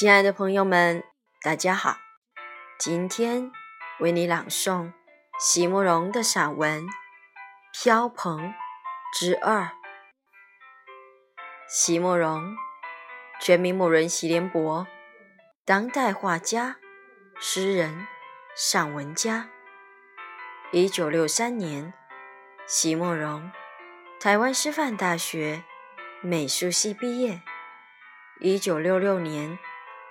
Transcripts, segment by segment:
亲爱的朋友们，大家好！今天为你朗诵席慕容的散文《飘蓬之二》。席慕容，全名慕容席联博，当代画家、诗人、散文家。一九六三年，席慕容，台湾师范大学美术系毕业。一九六六年。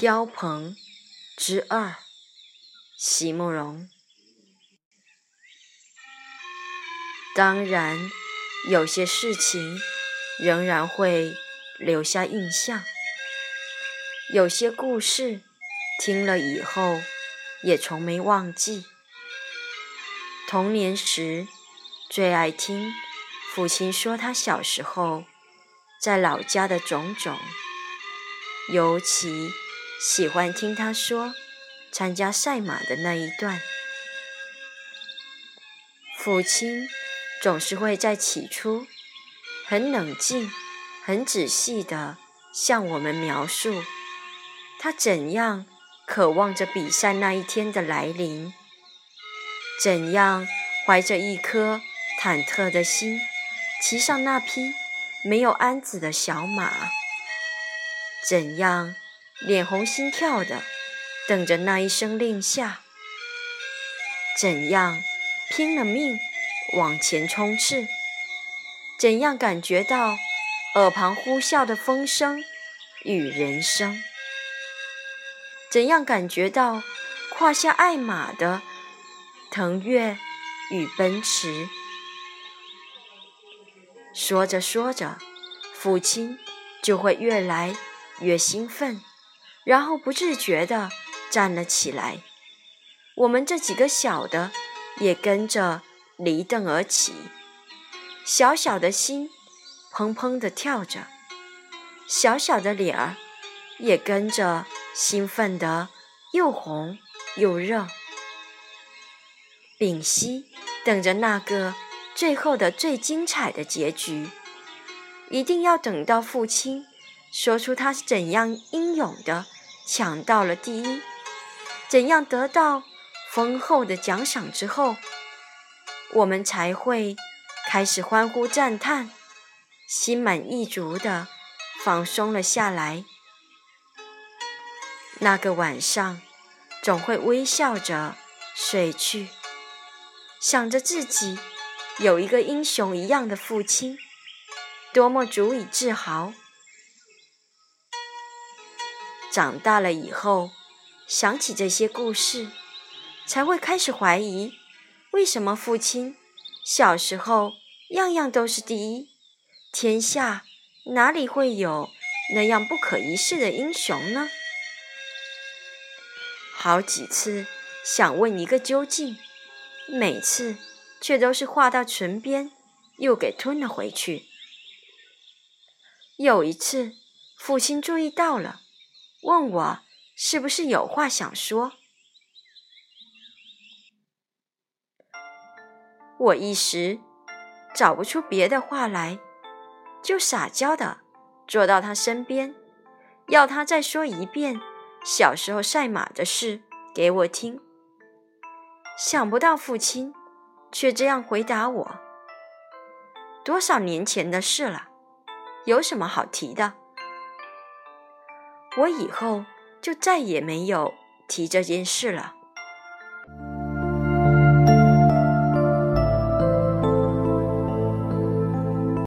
飘蓬之二，席慕容。当然，有些事情仍然会留下印象，有些故事听了以后也从没忘记。童年时最爱听父亲说他小时候在老家的种种，尤其。喜欢听他说参加赛马的那一段。父亲总是会在起初很冷静、很仔细地向我们描述他怎样渴望着比赛那一天的来临，怎样怀着一颗忐忑的心骑上那匹没有鞍子的小马，怎样。脸红心跳的等着那一声令下，怎样拼了命往前冲刺？怎样感觉到耳旁呼啸的风声与人声？怎样感觉到胯下爱马的腾跃与奔驰？说着说着，父亲就会越来越兴奋。然后不自觉地站了起来，我们这几个小的也跟着离凳而起，小小的心砰砰地跳着，小小的脸儿也跟着兴奋得又红又热。屏息，等着那个最后的最精彩的结局，一定要等到父亲。说出他是怎样英勇的抢到了第一，怎样得到丰厚的奖赏之后，我们才会开始欢呼赞叹，心满意足的放松了下来。那个晚上，总会微笑着睡去，想着自己有一个英雄一样的父亲，多么足以自豪。长大了以后，想起这些故事，才会开始怀疑：为什么父亲小时候样样都是第一？天下哪里会有那样不可一世的英雄呢？好几次想问一个究竟，每次却都是话到唇边又给吞了回去。有一次，父亲注意到了。问我是不是有话想说？我一时找不出别的话来，就撒娇的坐到他身边，要他再说一遍小时候赛马的事给我听。想不到父亲却这样回答我：“多少年前的事了，有什么好提的？我以后就再也没有提这件事了。